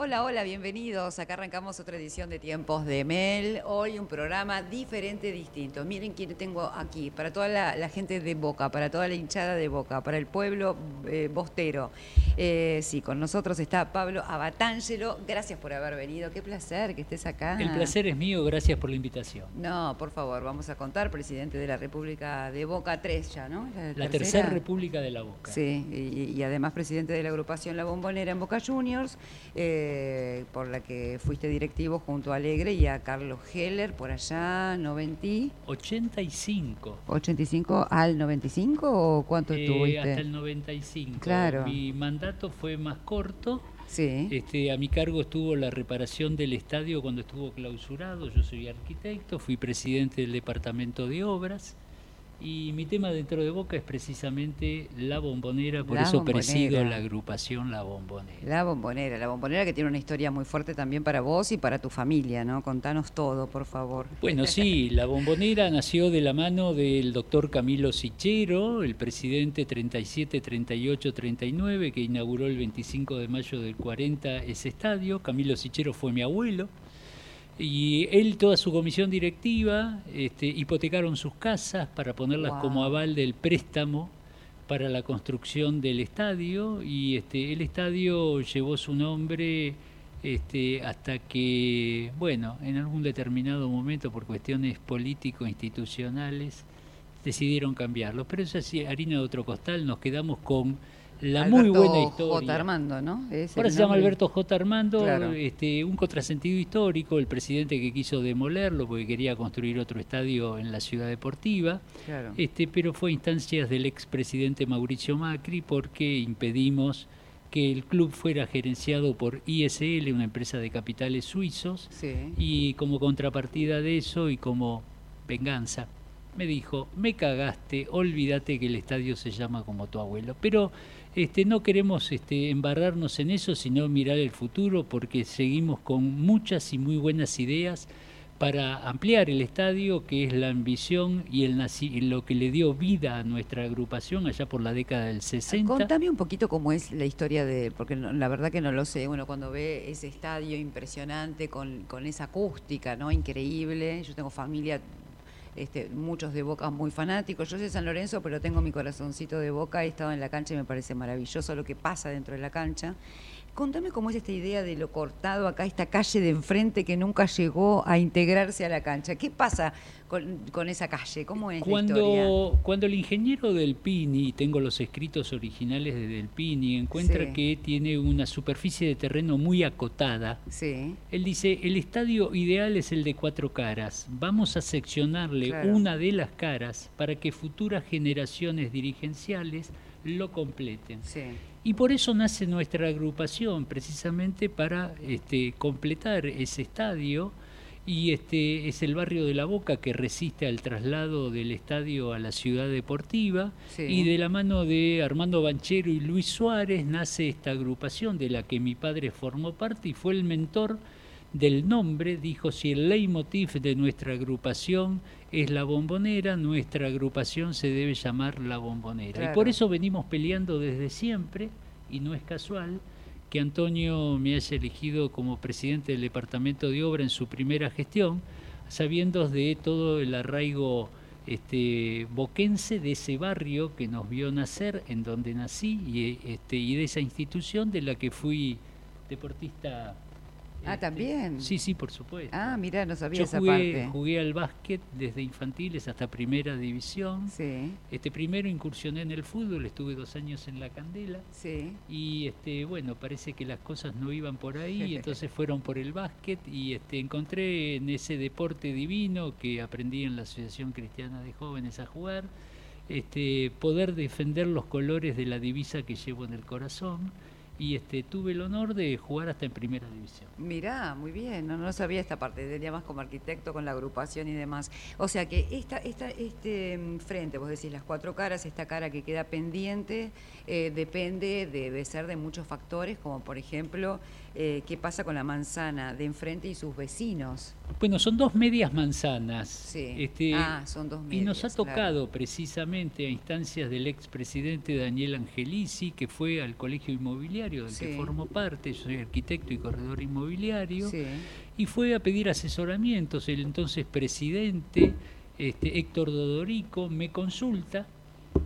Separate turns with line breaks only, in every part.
Hola, hola, bienvenidos. Acá arrancamos otra edición de Tiempos de Mel. Hoy un programa diferente, distinto. Miren quién tengo aquí, para toda la, gente de Boca, para toda la hinchada de Boca, para el pueblo eh, bostero. Eh, sí, con nosotros está Pablo Abatángelo. Gracias por haber venido. Qué placer que estés acá.
El placer es mío, gracias por la invitación.
No, por favor, vamos a contar, presidente de la República de Boca 3 ya, ¿no?
La, tercera República de la Boca.
Sí, y, además presidente de la agrupación La Bombonera en Boca Juniors. Eh, eh, por la que fuiste directivo junto a Alegre y a Carlos Heller por allá, 90...
85.
¿85 al 95 o cuánto
eh,
estuviste?
Hasta el 95.
Claro.
Mi mandato fue más corto.
Sí.
Este, a mi cargo estuvo la reparación del estadio cuando estuvo clausurado. Yo soy arquitecto, fui presidente del departamento de obras. Y mi tema dentro de Boca es precisamente la bombonera, por eso presido la agrupación La Bombonera.
La bombonera, la bombonera que tiene una historia muy fuerte también para vos y para tu familia, ¿no? Contanos todo, por favor.
Bueno, sí, la bombonera nació de la mano del doctor Camilo Sichero, el presidente 37, 38, 39, que inauguró el 25 de mayo del 40 ese estadio. Camilo Sichero fue mi abuelo. Y él, toda su comisión directiva, este, hipotecaron sus casas para ponerlas como aval del préstamo para la construcción del estadio y este, el estadio llevó su nombre este, hasta que, bueno, en algún determinado momento por cuestiones político-institucionales decidieron cambiarlo. Pero eso es harina de otro costal, nos quedamos con la muy buena historia.
J. Armando, ¿no?
Ahora se llama Alberto J. Armando, este, un contrasentido histórico, el presidente que quiso demolerlo porque quería construir otro estadio en la ciudad deportiva, este, pero fue a instancias del expresidente Mauricio Macri porque impedimos que el club fuera gerenciado por ISL, una empresa de capitales suizos, y como contrapartida de eso y como venganza, me dijo, me cagaste, olvídate que el estadio se llama como tu abuelo. Pero este, no queremos este, embarrarnos en eso, sino mirar el futuro, porque seguimos con muchas y muy buenas ideas para ampliar el estadio, que es la ambición y el lo que le dio vida a nuestra agrupación allá por la década del 60.
Contame un poquito cómo es la historia de, porque la verdad que no lo sé, bueno, cuando ve ese estadio impresionante con, con esa acústica, ¿no? Increíble, yo tengo familia este, muchos de Boca muy fanáticos. Yo soy San Lorenzo, pero tengo mi corazoncito de Boca. He estado en la cancha y me parece maravilloso lo que pasa dentro de la cancha. Contame cómo es esta idea de lo cortado acá, esta calle de enfrente que nunca llegó a integrarse a la cancha. ¿Qué pasa con, esa calle? ¿Cómo es
cuando,
la historia?
Cuando el ingeniero del Pini, tengo los escritos originales de Del Pini, encuentra que tiene una superficie de terreno muy acotada,
sí.
él dice, el estadio ideal es el de cuatro caras. Vamos a seccionarle una de las caras para que futuras generaciones dirigenciales lo completen.
Sí.
Y por eso nace nuestra agrupación, precisamente para este, completar ese estadio. Y este es el barrio de La Boca que resiste al traslado del estadio a la ciudad deportiva. Y de la mano de Armando Banchero y Luis Suárez nace esta agrupación de la que mi padre formó parte y fue el mentor del nombre, dijo, si el leitmotiv de nuestra agrupación es la bombonera, nuestra agrupación se debe llamar la bombonera. Y por eso venimos peleando desde siempre, y no es casual, que Antonio me haya elegido como presidente del Departamento de Obra en su primera gestión, sabiendo de todo el arraigo este, boquense de ese barrio que nos vio nacer, en donde nací, y, este, y de esa institución de la que fui deportista
Ah, este, también.
Sí, sí, por supuesto.
Ah, mira, no sabía
Yo
esa
jugué,
parte.
Jugué al básquet desde infantiles hasta primera división.
Sí.
Este primero incursioné en el fútbol, estuve dos años en la Candela.
Sí.
Y este, bueno, parece que las cosas no iban por ahí, entonces fueron por el básquet y este, encontré en ese deporte divino que aprendí en la Asociación Cristiana de Jóvenes a jugar, este, poder defender los colores de la divisa que llevo en el corazón y este, tuve el honor de jugar hasta en primera división.
Mirá, muy bien, no, sabía esta parte, tenía más como arquitecto con la agrupación y demás. O sea que esta, esta, este mm, frente, vos decís las cuatro caras, esta cara que queda pendiente, eh, depende, debe ser de muchos factores, como por ejemplo, eh, qué pasa con la manzana de enfrente y sus vecinos.
Bueno, son dos medias manzanas.
Sí.
Este,
ah, son dos medias.
Y nos ha
claro.
tocado precisamente a instancias del expresidente Daniel Angelici, que fue al colegio inmobiliario del que
Sí.
formo parte, yo soy arquitecto y corredor inmobiliario,
Sí.
y fue a pedir asesoramientos. El entonces presidente, este, Héctor Dodorico, me consulta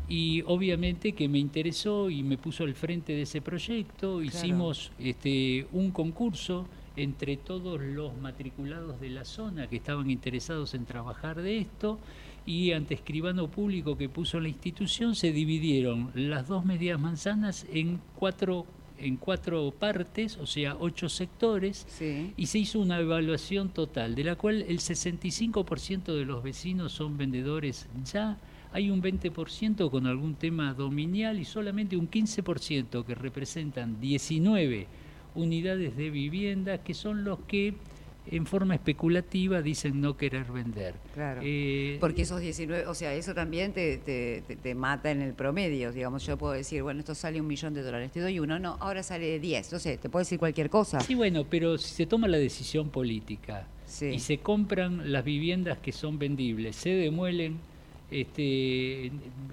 y obviamente que me interesó y me puso al frente de ese proyecto. Hicimos este, un concurso entre todos los matriculados de la zona que estaban interesados en trabajar de esto y ante escribano público que puso la institución se dividieron las dos medias manzanas en cuatro en cuatro partes, o sea, ocho sectores,
Sí.
y se hizo una evaluación total, de la cual el 65% de los vecinos son vendedores ya, hay un 20% con algún tema dominial y solamente un 15% que representan 19 unidades de vivienda, que son los que en forma especulativa dicen no querer vender.
Claro.
Eh,
Porque esos 19, o sea, eso también te, te, te- te mata en el promedio. Digamos, yo puedo decir, bueno, esto sale un millón de dólares, te doy uno, no, ahora sale 10. No sé, te puedo decir cualquier cosa.
Sí, bueno, pero si se toma la decisión política
Sí.
y se compran las viviendas que son vendibles, se demuelen, este,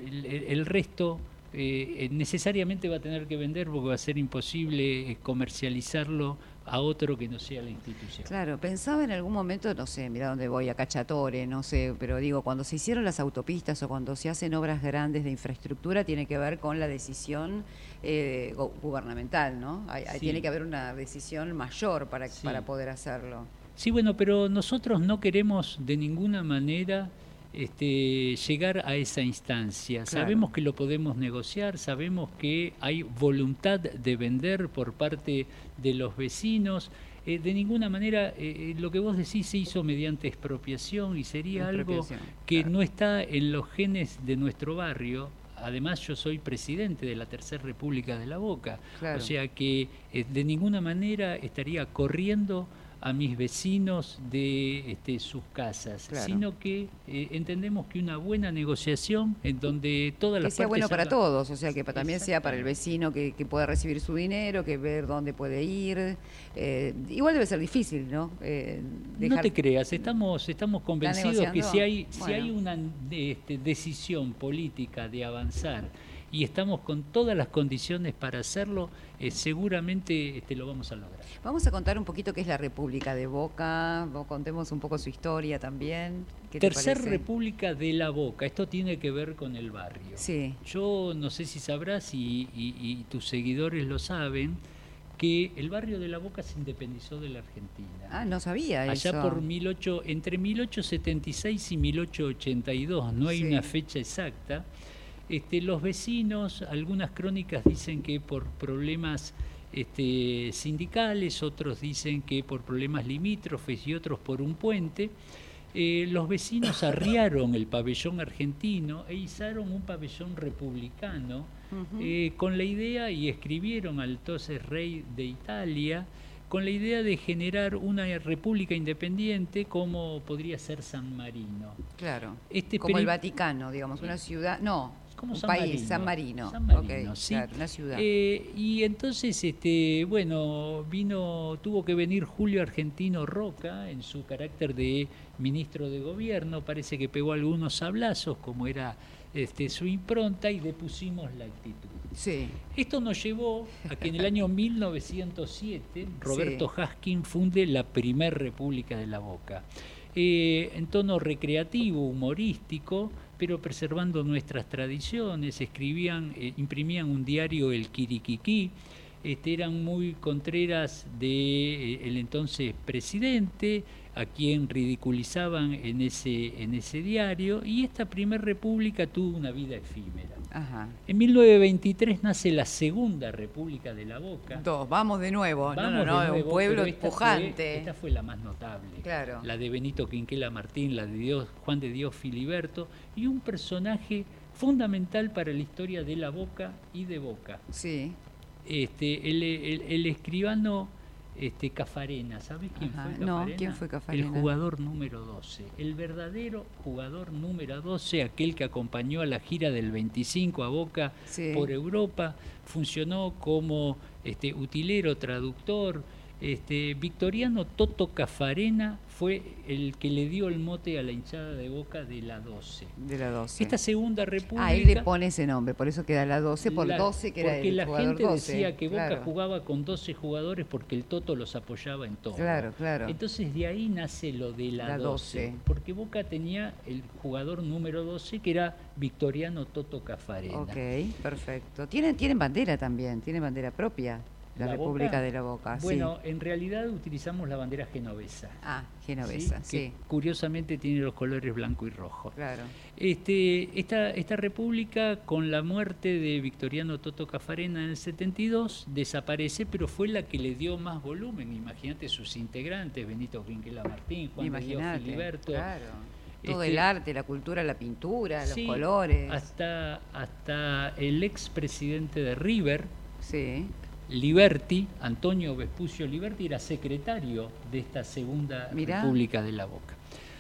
el, resto eh, necesariamente va a tener que vender porque va a ser imposible eh, comercializarlo a otro que no sea la institución.
Claro, pensaba en algún momento, no sé, mira dónde voy, a Cachatore, no sé, pero digo, cuando se hicieron las autopistas o cuando se hacen obras grandes de infraestructura, tiene que ver con la decisión eh, gu- gubernamental, ¿no? Hay-
Sí.
Tiene que haber una decisión mayor para,
Sí.
para poder hacerlo.
Sí, bueno, pero nosotros no queremos de ninguna manera este, llegar a esa instancia.
Claro.
Sabemos que lo podemos negociar, sabemos que hay voluntad de vender por parte de los vecinos. Eh, de ninguna manera, eh, lo que vos decís se hizo mediante expropiación y sería algo que
claro.
no está en los genes de nuestro barrio. Además, yo soy presidente de la Tercera República de la Boca.
Claro.
O sea que eh, de ninguna manera estaría corriendo a mis vecinos de este, sus casas,
Claro.
sino que eh, entendemos que una buena negociación en donde todas
Que
las
sea
partes
bueno para
hagan-
todos, o sea, que también sea para el vecino que, que pueda recibir su dinero, que ver dónde puede ir. Eh, igual debe ser difícil, ¿no? Eh,
No te creas, estamos, estamos convencidos que si hay, si hay una este, decisión política de avanzar y estamos con todas las condiciones para hacerlo, eh, seguramente este, lo vamos a lograr.
Vamos a contar un poquito qué es la República de Boca, contemos un poco su historia también. ¿Qué te
Tercer? República de la Boca, esto tiene que ver con el barrio.
Sí,
Yo no sé si sabrás y, y- y tus seguidores lo saben, que el barrio de la Boca se independizó de la Argentina.
ah, no sabía
Allá
eso.
por 18, entre 1876 y 1882, no hay
Sí.
una fecha exacta. Este, los vecinos, algunas crónicas dicen que por problemas este, sindicales, otros dicen que por problemas limítrofes y otros por un puente, eh, los vecinos arriaron el pabellón argentino e izaron un pabellón republicano eh, con la idea, y escribieron al entonces rey de Italia, con la idea de generar una república independiente como podría ser San Marino.
Claro.
Este
Como el Vaticano, digamos, una ciudad. No,
Como
un
San
país,
Marino.
San Marino.
San Marino, sí.
claro, una ciudad.
Eh, y entonces, este, bueno, vino, tuvo que venir Julio Argentino Roca en su carácter de ministro de gobierno. Parece que pegó algunos sablazos, como era este, su impronta, y depusimos la actitud.
sí,
Esto nos llevó a que en el año 1907 Roberto
Sí.
Haskin funde la primer República de la Boca, Eh, en tono recreativo, humorístico, pero preservando nuestras tradiciones. Escribían, eh, imprimían un diario, el Quiriquiquí, este, eran muy contreras de eh, el entonces presidente, a quien ridiculizaban en ese, en ese diario, y esta primer república tuvo una vida efímera.
Ajá.
En 1923 nace la Segunda República de la Boca.
Dos, vamos de nuevo.
Vamos
no, no, no,
nuevo,
un pueblo
esta
empujante.
Esta fue, la más notable.
Claro.
La de Benito Quinquela Martín, la de Dios, Juan de Dios Filiberto, y un personaje fundamental para la historia de la Boca y de Boca.
Sí,
Este, el, el- el escribano este, Cafarena, ¿sabes quién
Ajá.
fue
No,
Cafarena?
¿quién fue Cafarena?
El jugador número 12, el verdadero jugador número 12, aquel que acompañó a la gira del 25 a Boca
Sí.
por Europa, funcionó como este, utilero, traductor, Este, Victoriano Toto Cafarena fue el que le dio el mote a la hinchada de Boca de la 12.
De la 12.
Esta segunda república...
Ah, él le pone ese nombre, por eso queda la 12, por 12 que era
Porque
el
la
jugador
gente
12,
decía que Boca
claro.
jugaba con 12 jugadores porque el Toto los apoyaba en todo.
Claro, claro.
Entonces de ahí nace lo de la,
La
12,
12.
porque Boca tenía el jugador número 12 que era Victoriano Toto Cafarena.
Ok, perfecto. Tienen, tienen bandera también, tienen bandera propia, la,
¿La
República
Boca?
de la Boca.
Bueno,
sí.
en realidad utilizamos la bandera genovesa.
Ah, genovesa,
¿sí?
sí,
Que curiosamente tiene los colores blanco y rojo.
claro.
Este, esta, esta república, con la muerte de Victoriano Toto Cafarena en el 72, desaparece, pero fue la que le dio más volumen. Imagínate sus integrantes, Benito Quinquela Martín, Juan de Dios Filiberto.
claro. Todo
Este,
el arte, la cultura, la pintura, los colores.
Hasta, hasta el expresidente de River,
Sí,
Liberti, Antonio Vespucio Liberti, era secretario de esta segunda
Mirá.
República de la Boca.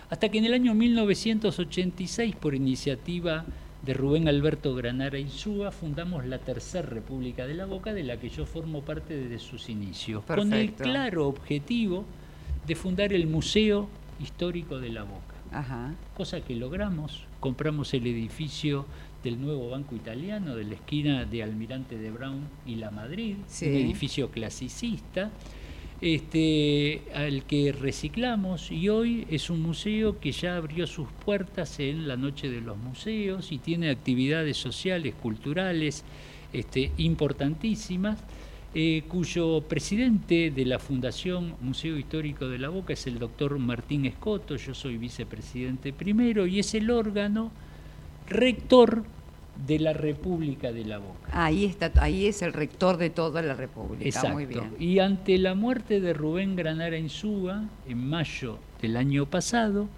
Hasta que en el año 1986, por iniciativa de Rubén Alberto Granara Insúa, fundamos la Tercera República de la Boca, de la que yo formo parte desde sus inicios, con el claro objetivo de fundar el Museo Histórico de la Boca
ajá.
cosa que logramos. Compramos el edificio del nuevo Banco Italiano de la esquina de Almirante de Brown y La Madrid,
Sí.
un edificio clasicista, este, al que reciclamos y hoy es un museo que ya abrió sus puertas en la Noche de los Museos y tiene actividades sociales, culturales este, importantísimas. Eh, cuyo presidente de la Fundación Museo Histórico de la Boca es el doctor Martín Escoto, yo soy vicepresidente primero, y es el órgano rector de la República de la Boca.
Ahí está, ahí es el rector de toda la República.
Exacto.
Muy bien.
Y ante la muerte de Rubén Granara Insúa, en mayo del año pasado,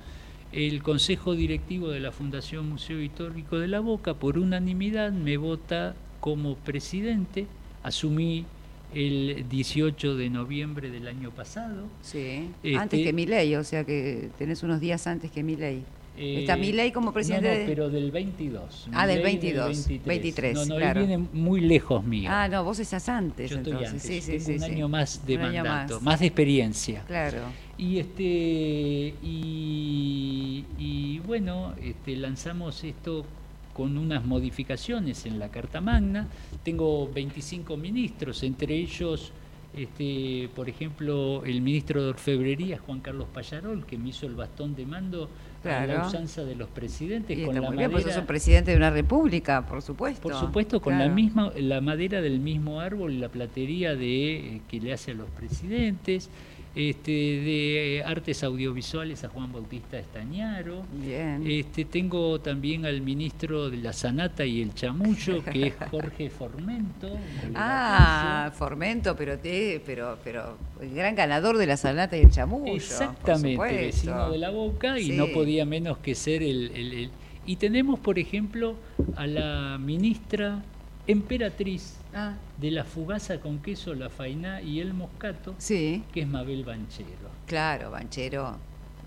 el Consejo Directivo de la Fundación Museo Histórico de la Boca, por unanimidad, me vota como presidente. Asumí el 18 de noviembre del año pasado.
Sí.
Este-
Antes que Milei, o sea que tenés unos días antes que Milei. Está
Eh,
Milei como presidente
no, no, pero del 22.
Ah, del
Milei
22, 23,
No, no,
claro.
él viene muy lejos mío.
Ah, no, vos estás antes
Yo estoy
entonces.
antes,
Sí, sí,
tengo
sí,
un año más de
Un
mandato,
más.
más de experiencia.
Claro.
Y este y, y bueno, este, lanzamos esto con unas modificaciones en la Carta Magna. Tengo 25 ministros, entre ellos, este, por ejemplo, el ministro de Orfebrería, Juan Carlos Payarol, que me hizo el bastón de mando a la
Claro.
usanza de los presidentes
Y
con la
bien, pues
madera-
un presidente de una república, por supuesto.
por supuesto, con la
Claro.
misma, la madera del mismo árbol y la platería de eh, que le hace a los presidentes, este, de artes audiovisuales a Juan Bautista Estañaro.
Bien.
Este, tengo también al ministro de la Sanata y el Chamullo, que es Jorge Formento.
Ah. Formento, pero te, pero, pero el gran ganador de la salata y el chamullo.
Exactamente, vecino de la Boca y
Sí.
no podía menos que ser el, el- el- Y tenemos, por ejemplo, a la ministra emperatriz
Ah,
de la fugaza con queso, la fainá y el moscato,
sí,
que es Mabel Banchero.
claro, banchero.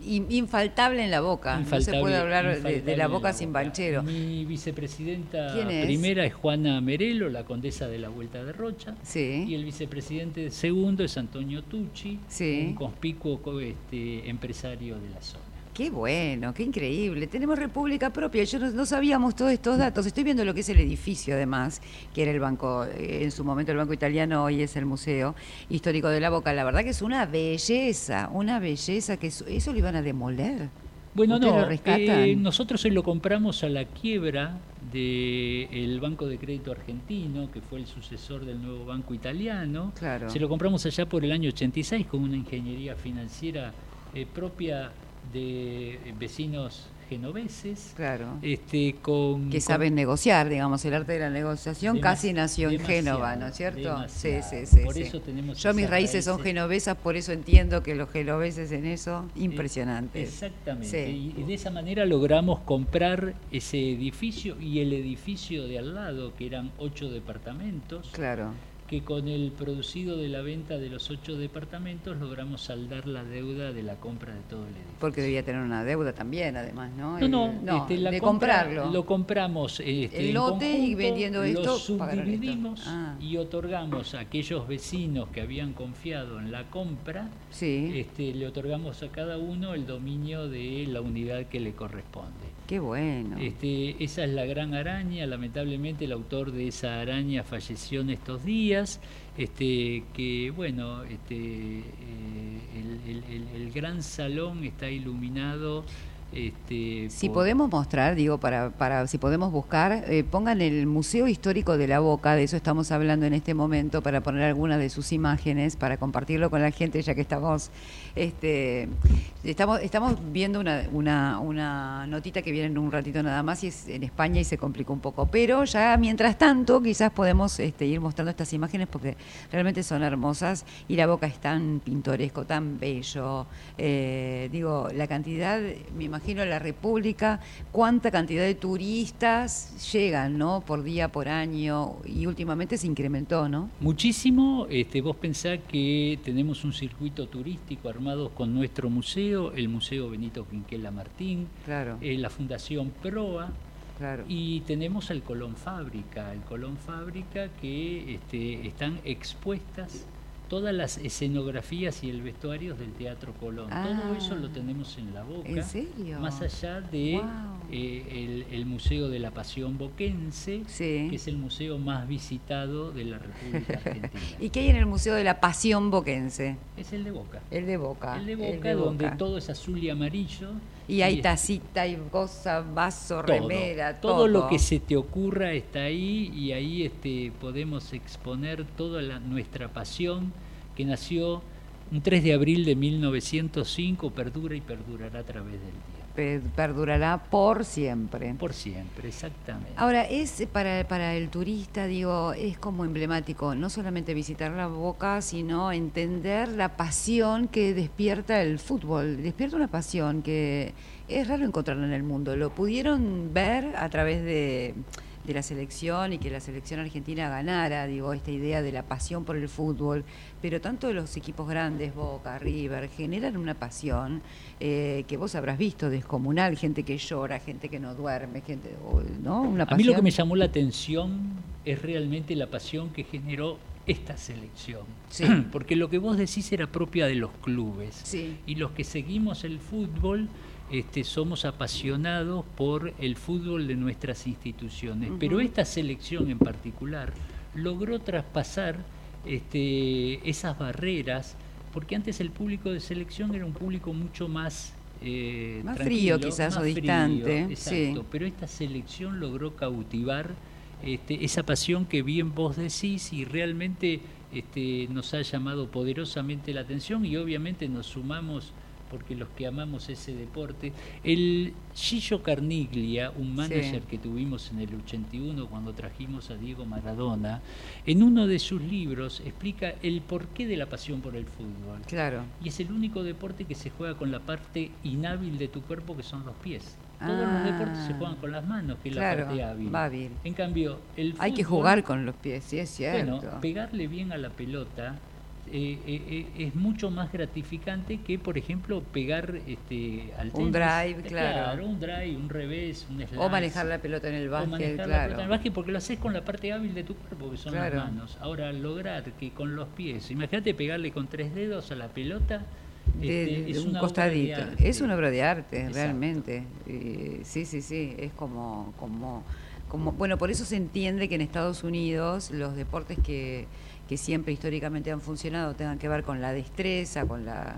In- infaltable en la boca. no se puede hablar de, la boca sin banchero.
Mi vicepresidenta primera es Juana Merelo, la condesa de la Vuelta de Rocha. Y
Sí,
el vicepresidente segundo es Antonio Tucci,
Sí.
un conspicuo co- este, empresario de la zona.
Qué bueno, qué increíble. Tenemos república propia. Yo no, no sabíamos todos estos datos. Estoy viendo lo que es el edificio, además, que era el banco, eh, en su momento el Banco Italiano, hoy es el Museo Histórico de la Boca. La verdad que es una belleza, una belleza que eso, eso lo iban a demoler.
Bueno,
¿Ustedes
no, eh, nosotros hoy lo compramos a la quiebra del Banco de Crédito Argentino, que fue el sucesor del nuevo Banco Italiano.
Claro.
Se lo compramos allá por el año 86 con una ingeniería financiera eh, propia de eh, vecinos genoveses.
Claro.
Este, con,
que
con-
saben negociar, digamos, el arte de la negociación casi nació en Génova, ¿no es cierto? Sí, sí, sí.
Por
sí.
eso tenemos
Yo mis raíces son genovesas, por eso entiendo que los genoveses en eso, impresionantes.
Exactamente.
Sí.
Y de esa manera logramos comprar ese edificio y el edificio de al lado, que eran ocho departamentos.
Claro.
Que con el producido de la venta de los ocho departamentos logramos saldar la deuda de la compra de todo el edificio.
Porque debía tener una deuda también, además, ¿no?
No, no, este, la
de
comprarlo. Lo compramos
este, el lote y vendiendo esto.
Lo subdividimos ah. y otorgamos a aquellos vecinos que habían confiado en la compra,
sí.
este, le otorgamos a cada uno el dominio de la unidad que le corresponde.
Qué bueno.
Este, esa es la gran araña. Lamentablemente el autor de esa araña falleció en estos días. Este, que bueno, este, eh, el, gran salón está iluminado. Este,
si podemos mostrar, digo, para, para si podemos buscar, eh, pongan el Museo Histórico de la Boca, de eso estamos hablando en este momento, para poner algunas de sus imágenes, para compartirlo con la gente, ya que estamos este, estamos, estamos viendo una, una, una, notita que viene en un ratito nada más y es en España y se complicó un poco. Pero ya mientras tanto, quizás podemos este, ir mostrando estas imágenes porque realmente son hermosas y la boca es tan pintoresco, tan bello. Eh, digo, la cantidad, me imagino la República, cuánta cantidad de turistas llegan, ¿no? Por día, por año y últimamente se incrementó, ¿no?
Muchísimo. Este, vos pensás que tenemos un circuito turístico hermoso con nuestro museo, el Museo Benito Quinquela Martín, eh, la Fundación Proa, Y tenemos el Colón Fábrica, el Colón Fábrica que este, están expuestas todas las escenografías y el vestuario del Teatro Colón. Todo eso lo ah. tenemos en la boca.
¿En serio?
Más allá de eh, el, Museo de la Pasión Boquense, que es el museo más visitado de la República Argentina.
¿Y qué hay en el Museo de la Pasión Boquense?
Es el de Boca.
El de Boca.
El de Boca, donde todo es azul y amarillo.
Y hay tacita y cosa, vaso, remera,
todo. Todo lo que se te ocurra está ahí y ahí este, podemos exponer toda la, nuestra pasión que nació un 3 de abril de 1905, perdura y perdurará a través del día.
Perdurará por siempre.
Por siempre, exactamente.
Ahora, es para, para el turista, digo, es como emblemático, no solamente visitar la boca, sino entender la pasión que despierta el fútbol. Despierta una pasión que es raro encontrarla en el mundo. Lo pudieron ver a través de de la selección y que la selección argentina ganara, digo, esta idea de la pasión por el fútbol, pero tanto los equipos grandes, Boca, River, generan una pasión eh, que vos habrás visto descomunal, gente que llora, gente que no duerme, gente, ¿no?
Una A mí lo que me llamó la atención es realmente la pasión que generó esta selección. Porque lo que vos decís era propia de los clubes. Y los que seguimos el fútbol este, somos apasionados por el fútbol de nuestras instituciones, pero esta selección en particular logró traspasar este, esas barreras, porque antes el público de selección era un público mucho más...
Eh, más frío quizás o distante.
Exacto, pero esta selección logró cautivar este, esa pasión que bien vos decís y realmente este, nos ha llamado poderosamente la atención y obviamente nos sumamos porque los que amamos ese deporte. El Gillo Carniglia, un manager que tuvimos en el 81 cuando trajimos a Diego Maradona, en uno de sus libros explica el porqué de la pasión por el fútbol.
Claro.
Y es el único deporte que se juega con la parte inhábil de tu cuerpo, que son los pies. Todos los ah. deportes se juegan con las manos, que es la parte hábil. En cambio, el fútbol,
Hay que jugar con los pies, sí es cierto.
Bueno, pegarle bien a la pelota eh, eh, eh, es mucho más gratificante que, por ejemplo, pegar este, al
Un drive, claro.
Un drive, un revés, un
O manejar la pelota en el básquet, claro.
en el básquet porque lo haces con la parte hábil de tu cuerpo, que son las manos. Ahora, lograr que con los pies, imagínate pegarle con tres dedos a la pelota,
este, es un costadito. Es una obra de arte, realmente. sí, sí, sí, es como, como, como, bueno, por eso se entiende que en Estados Unidos los deportes que que siempre históricamente han funcionado tengan que ver con la destreza, con la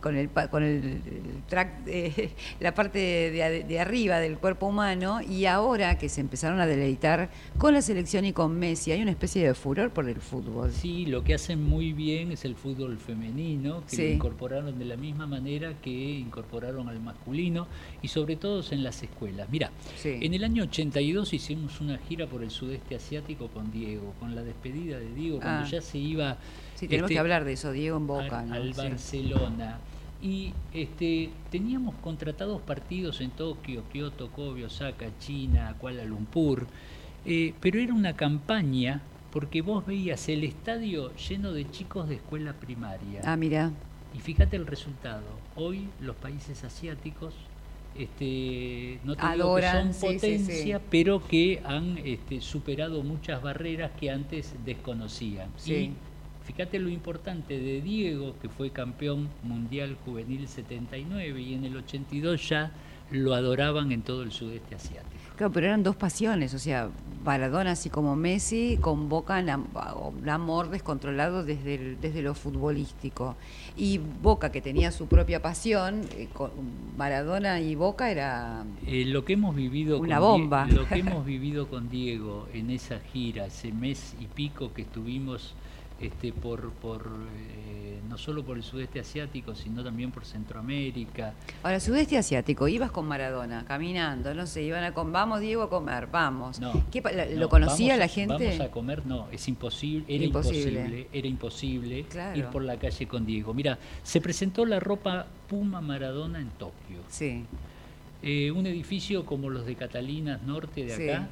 con el, con el, track, la parte de, arriba del cuerpo humano y ahora que se empezaron a deleitar con la selección y con Messi, hay una especie de furor por el fútbol.
Sí, lo que hacen muy bien es el fútbol femenino, que lo incorporaron de la misma manera que incorporaron al masculino y sobre todo en las escuelas. Mira, en el año 82 hicimos una gira por el sudeste asiático con Diego, con la despedida de Diego, cuando ah. ya se iba
Sí, tenemos que este, hablar de eso, Diego en Boca.
Al, Barcelona. Y este, teníamos contratados partidos en Tokio, Kioto, Kobe, Osaka, China, Kuala Lumpur, eh, pero era una campaña porque vos veías el estadio lleno de chicos de escuela primaria.
Ah, mira.
Y fíjate el resultado. Hoy los países asiáticos este, no te digo que son potencia, pero que han este, superado muchas barreras que antes desconocían. Y fíjate lo importante de Diego, que fue campeón mundial juvenil 79 y en el 82 ya lo adoraban en todo el sudeste asiático.
Claro, pero eran dos pasiones, o sea, Maradona así como Messi convocan un amor descontrolado desde, desde lo futbolístico. Y Boca, que tenía su propia pasión, eh, Maradona y Boca era
eh, lo que hemos vivido
una bomba.
lo que hemos vivido con Diego en esa gira, ese mes y pico que estuvimos este, por, por eh, no solo por el sudeste asiático, sino también por Centroamérica.
Ahora, sudeste asiático, ibas con Maradona, caminando, no sé, iban a con, vamos Diego a comer, vamos.
No,
¿Lo conocía la gente?
Vamos a comer, no, es imposible, era imposible, era imposible ir por la calle con Diego. Mira, se presentó la ropa Puma Maradona en Tokio.
Sí.
Eh, un edificio como los de Catalinas Norte de acá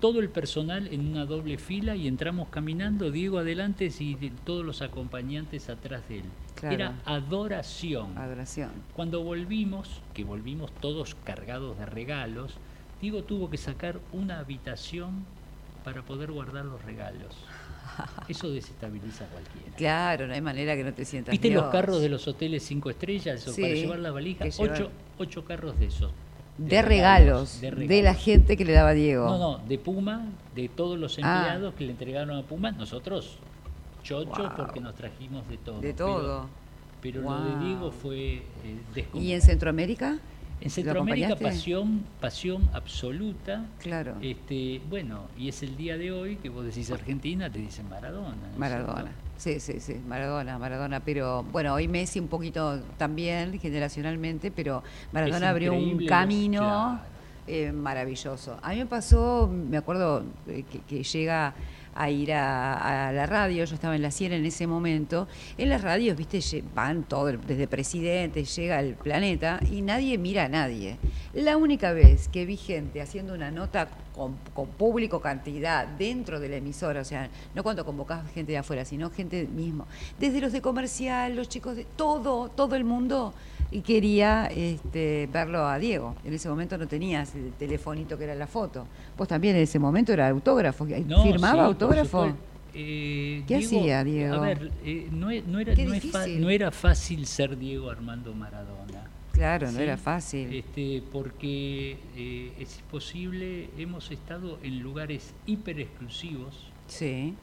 todo el personal en una doble fila y entramos caminando, Diego adelante y todos los acompañantes atrás de él. Era adoración.
Adoración.
Cuando volvimos, que volvimos todos cargados de regalos, Diego tuvo que sacar una habitación para poder guardar los regalos. Eso desestabiliza a cualquiera.
Claro, no hay manera que no te sientas.
¿Viste los carros de los hoteles cinco estrellas para llevar la valija? Ocho, ocho carros de esos
de, regalos, de la gente que le daba a Diego.
No, no, de Puma, de todos los ah. empleados que le entregaron a Puma, nosotros chocho porque nos trajimos de todo.
De todo.
Pero, lo de Diego fue
eh, ¿Y en Centroamérica?
En Centroamérica pasión, pasión absoluta.
Claro.
Este, bueno, y es el día de hoy que vos decís Argentina, te dicen Maradona.
Maradona. Sí, sí, sí, Maradona, Maradona, pero bueno, hoy Messi un poquito también generacionalmente, pero Maradona abrió un camino eh, maravilloso. A mí me pasó, me acuerdo eh, que llega a ir a, la radio, yo estaba en la Sierra en ese momento, en las radios, viste, van todo, desde presidente, llega el planeta y nadie mira a nadie. La única vez que vi gente haciendo una nota con, público cantidad dentro de la emisora, o sea, no cuando convocás gente de afuera, sino gente mismo, desde los de comercial, los chicos de todo, todo el mundo y quería este, verlo a Diego. En ese momento no tenías el telefonito que era la foto. Vos también en ese momento era autógrafo, firmaba autógrafo.
Eh,
¿Qué hacía Diego?
A ver, eh, no, era, no, era fácil ser Diego Armando Maradona.
Claro, no era fácil.
Este, porque eh, es posible, hemos estado en lugares hiper exclusivos,
sí.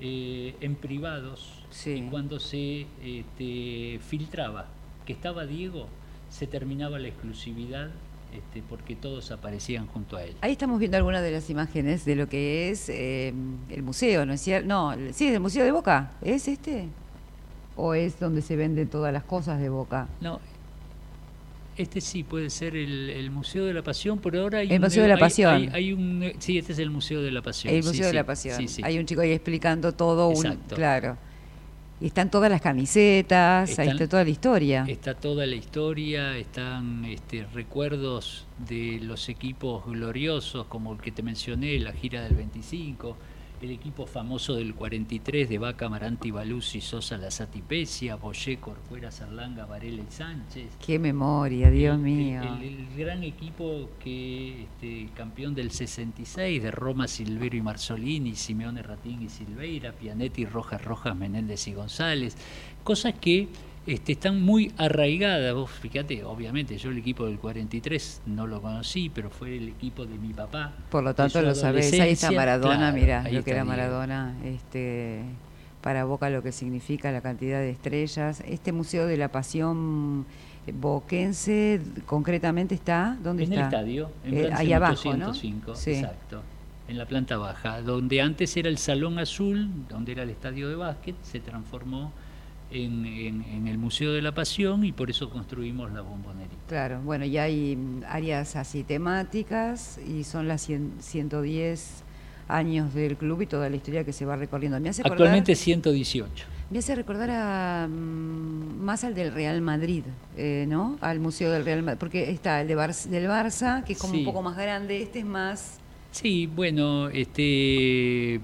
en privados, y cuando se este, filtraba que estaba Diego, se terminaba la exclusividad este, porque todos aparecían junto a él.
Ahí estamos viendo algunas de las imágenes de lo que es em, el museo, ¿no es cierto? No, sí, el Museo de Boca. ¿Es este? ¿O es donde se venden todas las cosas de Boca?
No, este sí puede ser el, Museo de la Pasión, pero ahora hay
el Museo de la Pasión.
Hay, un, sí, este es el Museo de la Pasión.
El Museo de la Pasión. hay un chico ahí explicando todo.
Exacto.
Un, claro. Están todas las camisetas, ahí está toda la historia.
Está toda la historia, están este, recuerdos de los equipos gloriosos, como el que te mencioné, la gira del 25, el equipo famoso del 43 de Vaca, Maranti, Baluzzi, Sosa, La Satipecia, Boyé, Corcuera, Sarlanga, Varela y Sánchez.
Qué memoria, Dios mío.
El, gran equipo que este, campeón del 66 de Roma, Silvero y Marzolini, Simeone Ratín y Silveira, Pianetti, Rojas, Rojas, Menéndez y González. Cosas que este, están muy arraigadas. Vos fíjate, obviamente, yo el equipo del 43 no lo conocí, pero fue el equipo de mi papá.
Por lo tanto, lo sabés. Ahí está Maradona, mira, lo que era Maradona. Este, para Boca lo que significa la cantidad de estrellas. Este Museo de la Pasión boquense concretamente está, ¿dónde
en
está?
En el estadio, en
eh, ahí abajo,
exacto. En la planta baja, donde antes era el Salón Azul, donde era el estadio de básquet, se transformó en, el Museo de la Pasión y por eso construimos la bombonería.
Claro, bueno, ya hay áreas así temáticas y son las 110 años del club y toda la historia que se va recorriendo.
Me hace Actualmente 118.
Me hace recordar a, mm, más al del Real Madrid, eh, ¿no? Al Museo del Real Madrid, porque está el de del Barça, que es como un poco más grande, este es más
Sí, bueno, este,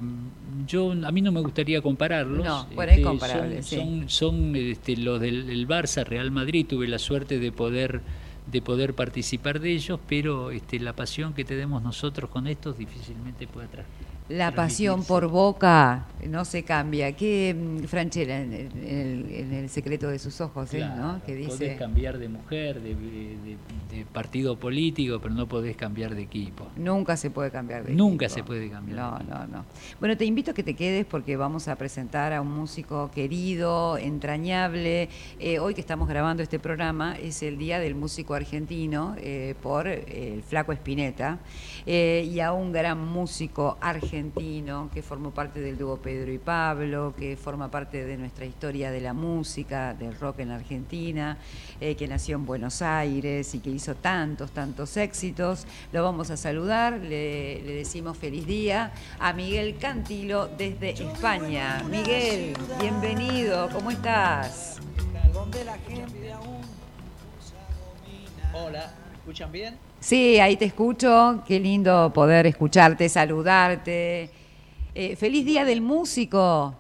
yo a mí no me gustaría compararlos.
No,
este,
es comparable,
son, son, este, los del el Barça, Real Madrid. Tuve la suerte de poder de poder participar de ellos, pero este, la pasión que tenemos nosotros con estos difícilmente puede atrás.
La pasión por Boca no se cambia. ¿Qué, mm, Franchella, en el, en el, secreto de sus ojos, ¿eh? ¿no?
Que dice... Podés cambiar de mujer, de, de, partido político, pero no podés cambiar de equipo.
Nunca se puede cambiar de
Nunca
equipo.
se puede cambiar.
No, no, no. Bueno, te invito a que te quedes porque vamos a presentar a un músico querido, entrañable. Eh, hoy que estamos grabando este programa es el Día del Músico Argentino eh, por el Flaco Espineta y a un gran músico argentino que formó parte del dúo Pedro y Pablo, que forma parte de nuestra historia de la música, del rock en la Argentina, eh, que nació en Buenos Aires y que hizo tantos, tantos éxitos. Lo vamos a saludar, le, le decimos feliz día a Miguel Cantilo desde España. Miguel, bienvenido, ¿cómo estás?
Hola, ¿me escuchan bien?
Sí, ahí te escucho. Qué lindo poder escucharte, saludarte. Eh, feliz Día del Músico.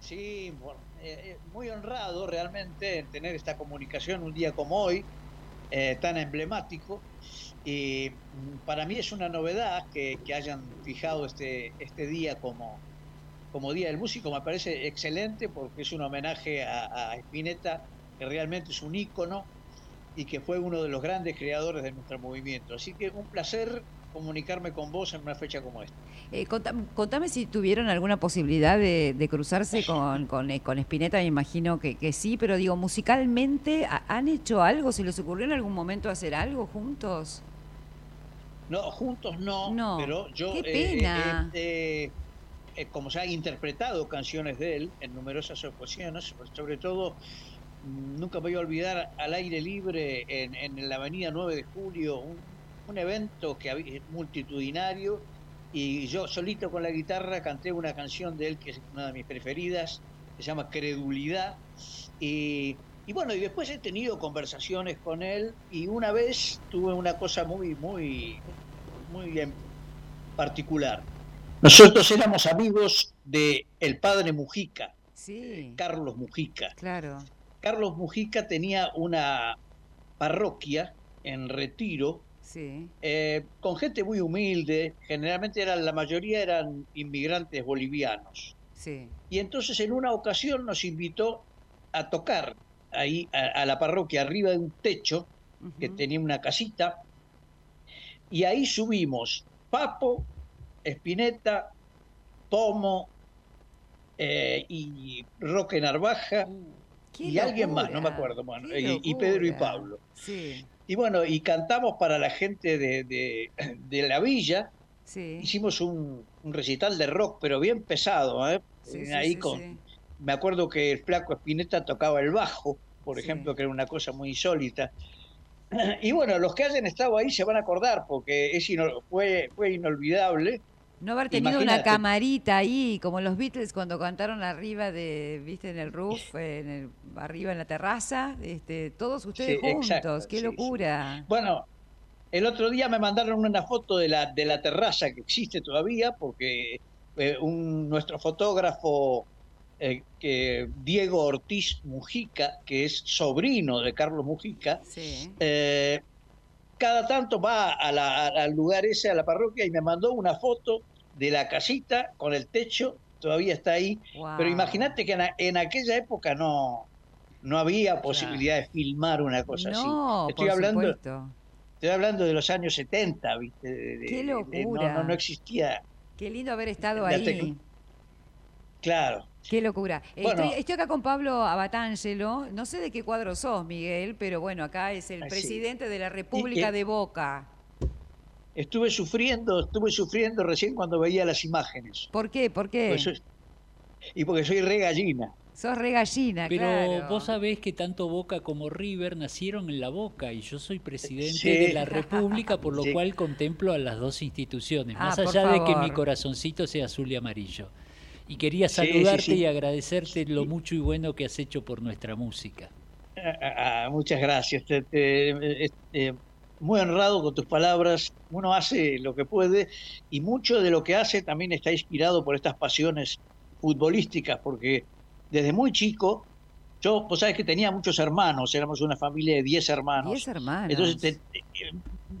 Sí, bueno, eh, muy honrado realmente en tener esta comunicación un día como hoy, eh, tan emblemático. Y mm, para mí es una novedad que, que hayan fijado este, este día como, como Día del Músico. Me parece excelente porque es un homenaje a, a Spinetta, que realmente es un ícono y que fue uno de los grandes creadores de nuestro movimiento. Así que un placer comunicarme con vos en una fecha como esta.
Eh, contame, si tuvieron alguna posibilidad de, cruzarse con, con, eh, con, Spinetta, me imagino que, que, sí, pero digo, musicalmente, ¿han hecho algo? ¿Se les ocurrió en algún momento hacer algo juntos?
No, juntos no, pero yo...
¡Qué pena!
Eh, como se ha interpretado canciones de él en numerosas ocasiones, sobre todo nunca me voy a olvidar al aire libre en, en la avenida 9 de julio, un, un evento que había, multitudinario y yo solito con la guitarra canté una canción de él que es una de mis preferidas, se llama Credulidad. Y, y bueno, y después he tenido conversaciones con él y una vez tuve una cosa muy, muy, muy en particular. Nosotros éramos amigos de el padre Mujica,
sí.
Carlos Mujica.
Claro.
Carlos Mujica tenía una parroquia en retiro
sí.
eh, con gente muy humilde, generalmente eran, la mayoría eran inmigrantes bolivianos.
Sí.
Y entonces en una ocasión nos invitó a tocar ahí a, a la parroquia arriba de un techo uh -huh. que tenía una casita y ahí subimos Papo, Espineta, Tomo eh, y Roque Narvaja.
Uh
y locura, alguien más, no me acuerdo, bueno, y, y, Pedro y Pablo.
Sí.
Y bueno, y cantamos para la gente de, de, de la villa.
Sí.
Hicimos un, un, recital de rock, pero bien pesado, ¿eh?
Sí,
Ahí con. Me acuerdo que el flaco Espineta tocaba el bajo, por ejemplo, que era una cosa muy insólita. Y bueno, los que hayan estado ahí se van a acordar, porque es fue, fue inolvidable.
No haber tenido Imagínate. una camarita ahí, como los Beatles cuando cantaron arriba de, viste, en el roof, en el, arriba en la terraza, este, todos ustedes
sí,
juntos,
exacto,
qué
sí,
locura.
Sí. Bueno, el otro día me mandaron una foto de la, de la terraza que existe todavía, porque eh, un, nuestro fotógrafo eh, que Diego Ortiz Mujica, que es sobrino de Carlos Mujica, eh, cada tanto va a la, al lugar ese, a la parroquia, y me mandó una foto de la casita con el techo, todavía está ahí.
Wow.
Pero imagínate que en, en, aquella época no, no había posibilidad claro. de filmar una cosa
no,
así. Estoy
por
hablando,
supuesto.
estoy hablando de los años 70, ¿viste? De,
Qué locura.
De, no, no, no, existía.
Qué lindo haber estado ahí.
Claro.
Qué locura. Bueno, estoy, estoy, acá con Pablo Abatangelo. No sé de qué cuadro sos, Miguel, pero bueno, acá es el presidente
sí.
de la República
y,
de Boca.
Estuve sufriendo, estuve sufriendo recién cuando veía las imágenes.
¿Por qué? ¿Por qué?
Soy, y porque soy re gallina.
Sos re gallina,
Pero
claro.
vos sabés que tanto Boca como River nacieron en la Boca y yo soy presidente
sí.
de la República, por lo
sí.
cual contemplo a las dos instituciones,
ah,
más allá de que mi corazoncito sea azul y amarillo. Y quería saludarte
sí,
y agradecerte lo mucho y bueno que has hecho por nuestra música.
Ah, ah, muchas gracias. Te, te, eh, muy honrado con tus palabras. Uno hace lo que puede y mucho de lo que hace también está inspirado por estas pasiones futbolísticas, porque desde muy chico, yo, vos sabes que tenía muchos hermanos, éramos una familia de 10 hermanos.
10 hermanos.
Entonces,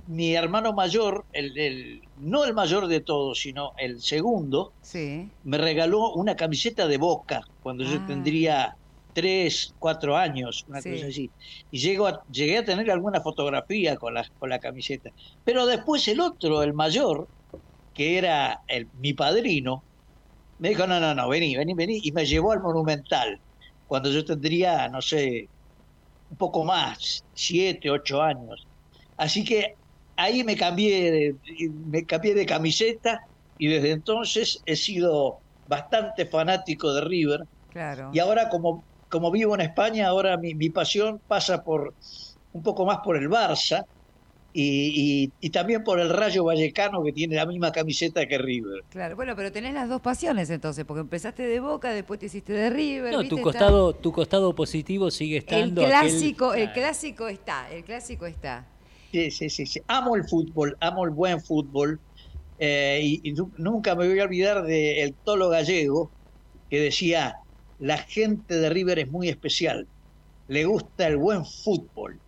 mi hermano mayor, el, no el mayor de todos, sino el segundo,
sí.
me regaló una camiseta de boca cuando yo
Ah.
tendría tres, cuatro años, una
Sí.
cosa así. Y llego a- llegué a tener alguna fotografía con la, con la camiseta. Pero después el otro, el mayor, que era el, mi padrino, me dijo, no, no, no, vení, vení, vení, y me llevó al Monumental, cuando yo tendría, no sé, un poco más, siete, ocho años. Así que ahí me cambié de, me cambié de camiseta y desde entonces he sido bastante fanático de River.
Claro.
Y ahora como, como vivo en España, ahora mi, mi pasión pasa por un poco más por el Barça y, y- y también por el Rayo Vallecano que tiene la misma camiseta que River.
Claro, bueno, pero tenés las dos pasiones entonces, porque empezaste de Boca, después te hiciste de River.
No,
¿viste?
tu
Está-
costado, tu costado positivo sigue
El
estando. aquel-
clásico, el
Claro.
clásico está, el clásico está.
Sí, sí, sí, sí. Amo el fútbol, amo el buen fútbol. eh, y, y nu- nunca me voy a olvidar del Tolo Gallego que decía, la gente de River es muy especial, le gusta el buen fútbol.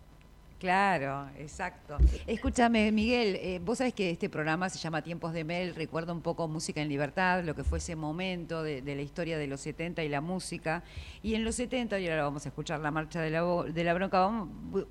Claro, exacto. Escúchame, Miguel, eh, vos sabés que este programa se llama Tiempos de Mel, recuerda un poco Música en Libertad, lo que fue ese momento de, la historia de los 70 y la música. Y en los 70, y ahora vamos a escuchar la marcha de la, de la bronca,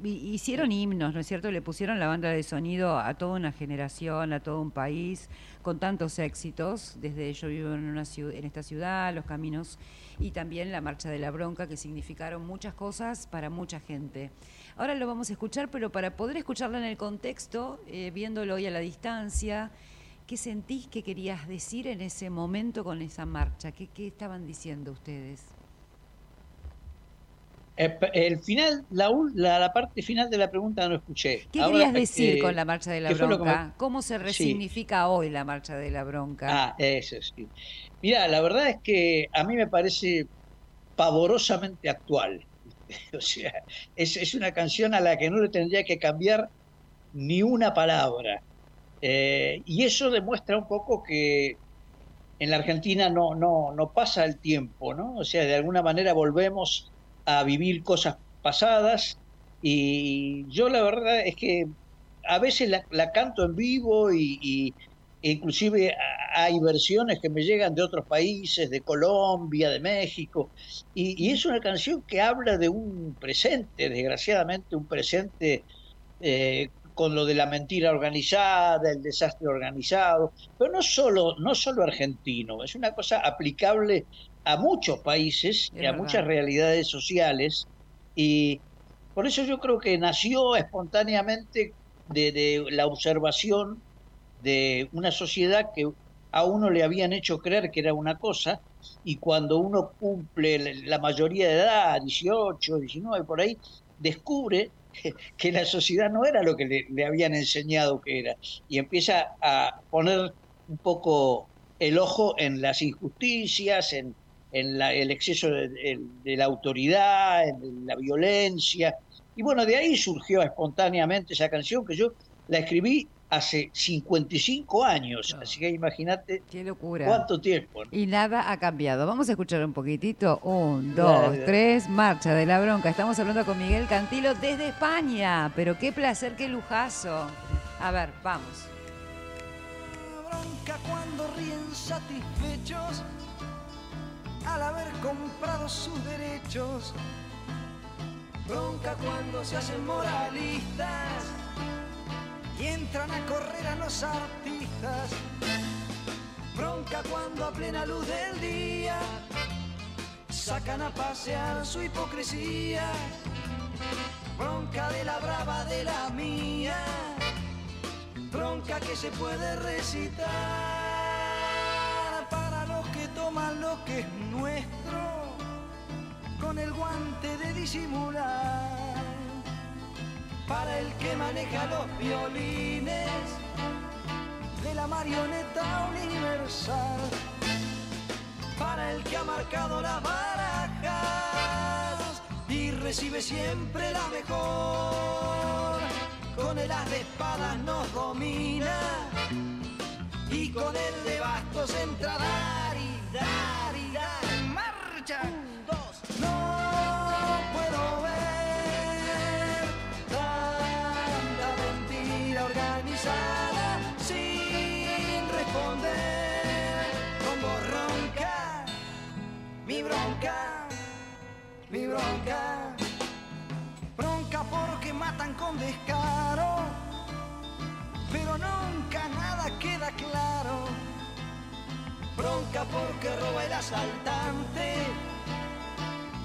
hicieron himnos, ¿no es cierto? Le pusieron la banda de sonido a toda una generación, a todo un país, con tantos éxitos, desde Yo vivo en, una ciu- en esta ciudad, Los Caminos, y también la marcha de la bronca, que significaron muchas cosas para mucha gente. Ahora lo vamos a escuchar, pero para poder escucharlo en el contexto, eh, viéndolo hoy a la distancia, ¿qué sentís que querías decir en ese momento con esa marcha? ¿Qué, qué estaban diciendo ustedes?
Eh, El final, la, ul- la, la parte final de la pregunta no escuché.
¿Qué
Ahora,
querías decir
eh,
con la marcha de la
¿qué fue lo que me-
bronca? ¿Cómo se resignifica hoy la marcha de la bronca?
Ah, eso sí. Mira, la verdad es que a mí me parece pavorosamente actual. O sea, es, es una canción a la que no le tendría que cambiar ni una palabra. Eh, y eso demuestra un poco que en la Argentina no, no, no pasa el tiempo, ¿no? O sea, de alguna manera volvemos a vivir cosas pasadas y yo la verdad es que a veces la, canto en vivo y, inclusive hay versiones que me llegan de otros países, de Colombia, de México, y, y es una canción que habla de un presente, desgraciadamente un presente eh, con lo de la mentira organizada, el desastre organizado, pero no solo, no solo argentino, es una cosa aplicable a muchos países
Es
y a muchas realidades sociales, y por eso yo creo que nació espontáneamente de, de la observación de una sociedad que a uno le habían hecho creer que era una cosa y cuando uno cumple la- mayoría de edad, 18, 19, por ahí, descubre que, la sociedad no era lo que le, habían enseñado que era y empieza a poner un poco el ojo en las injusticias, en, en el exceso de- de la autoridad, en la violencia. Y bueno, de ahí surgió espontáneamente esa canción que yo la escribí hace 55 años, así que imagínate
Qué locura.
cuánto tiempo. ¿no?
Y nada ha cambiado. Vamos a escuchar un poquitito. Un, dos,
dale.
tres, marcha de la bronca. Estamos hablando con Miguel Cantilo desde España. Pero qué placer, qué lujazo. A ver, vamos.
bronca cuando ríen satisfechos al haber comprado sus derechos. Bronca cuando se hacen moralistas entran a correr a los artistas. Bronca cuando a plena luz del día sacan a pasear su hipocresía. Bronca de la brava de la mía bronca que se puede recitar para los que toman lo que es nuestro con el guante de disimular, para el que maneja los violines de la marioneta universal, para el que ha marcado las barajas y recibe siempre la mejor. Con el as de espadas nos domina y con el de bastos entra dar y dar y dar marcha. Mi bronca, bronca porque matan con descaro pero nunca nada queda claro. Bronca porque roba el asaltante,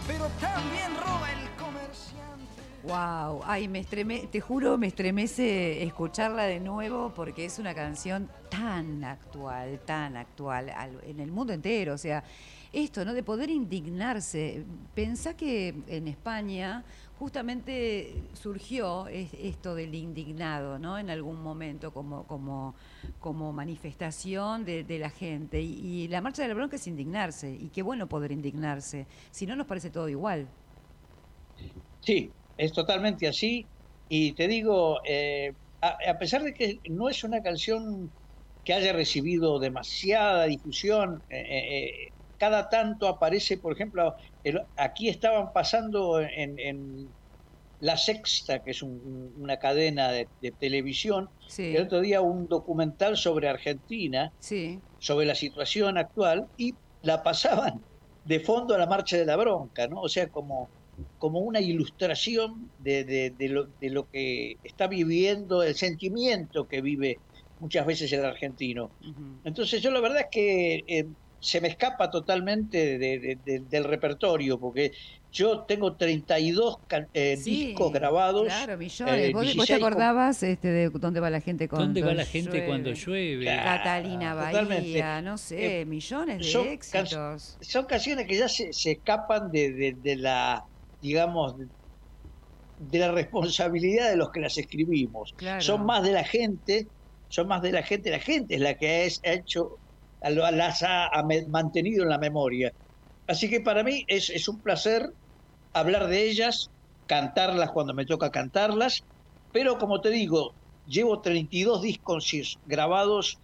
pero también roba el comerciante.
Wow, ay, me estreme, te juro, me estremece escucharla de nuevo porque es una canción tan actual, tan actual al- en el mundo entero. O sea, esto, ¿no? De poder indignarse. Pensá que en España justamente surgió es- esto del indignado, ¿no? En algún momento como, como, manifestación de, la gente. Y, la marcha de la bronca es indignarse. Y qué bueno poder indignarse. Si no, nos parece todo igual.
Sí, es totalmente así. Y te digo, eh, a, pesar de que no es una canción que haya recibido demasiada difusión, eh, eh, cada tanto aparece, por ejemplo, el- aquí estaban pasando en, en La Sexta, que es un- una cadena de, de televisión,
Sí,
el otro día un documental sobre Argentina,
sí.
sobre la situación actual, y la pasaban de fondo a la marcha de la bronca, ¿no? O sea, como, como una ilustración de, de- de lo, de lo que está viviendo, el sentimiento que vive muchas veces el argentino. Entonces yo la verdad es que eh, se me escapa totalmente de- de- de- del repertorio, porque yo tengo 32 can- eh,
Sí,
discos grabados.
Claro, millones.
eh,
¿Vos, vos te
16 con-
acordabas este, de dónde va la gente cuando
¿Dónde va la gente
llueve?
cuando llueve?
Claro.
Catalina Bahía,
Totalmente.
no sé,
Eh,
millones de
son
éxitos.
son canciones que ya se, se escapan de, de- de la, digamos, de, la responsabilidad de los que las escribimos.
Claro.
Son más de la gente, son más de la gente, la gente es la que ha hecho, las ha, mantenido en la memoria. Así que para mí es, es un placer hablar de ellas, cantarlas cuando me toca cantarlas, pero como te digo, llevo 32 discos grabados,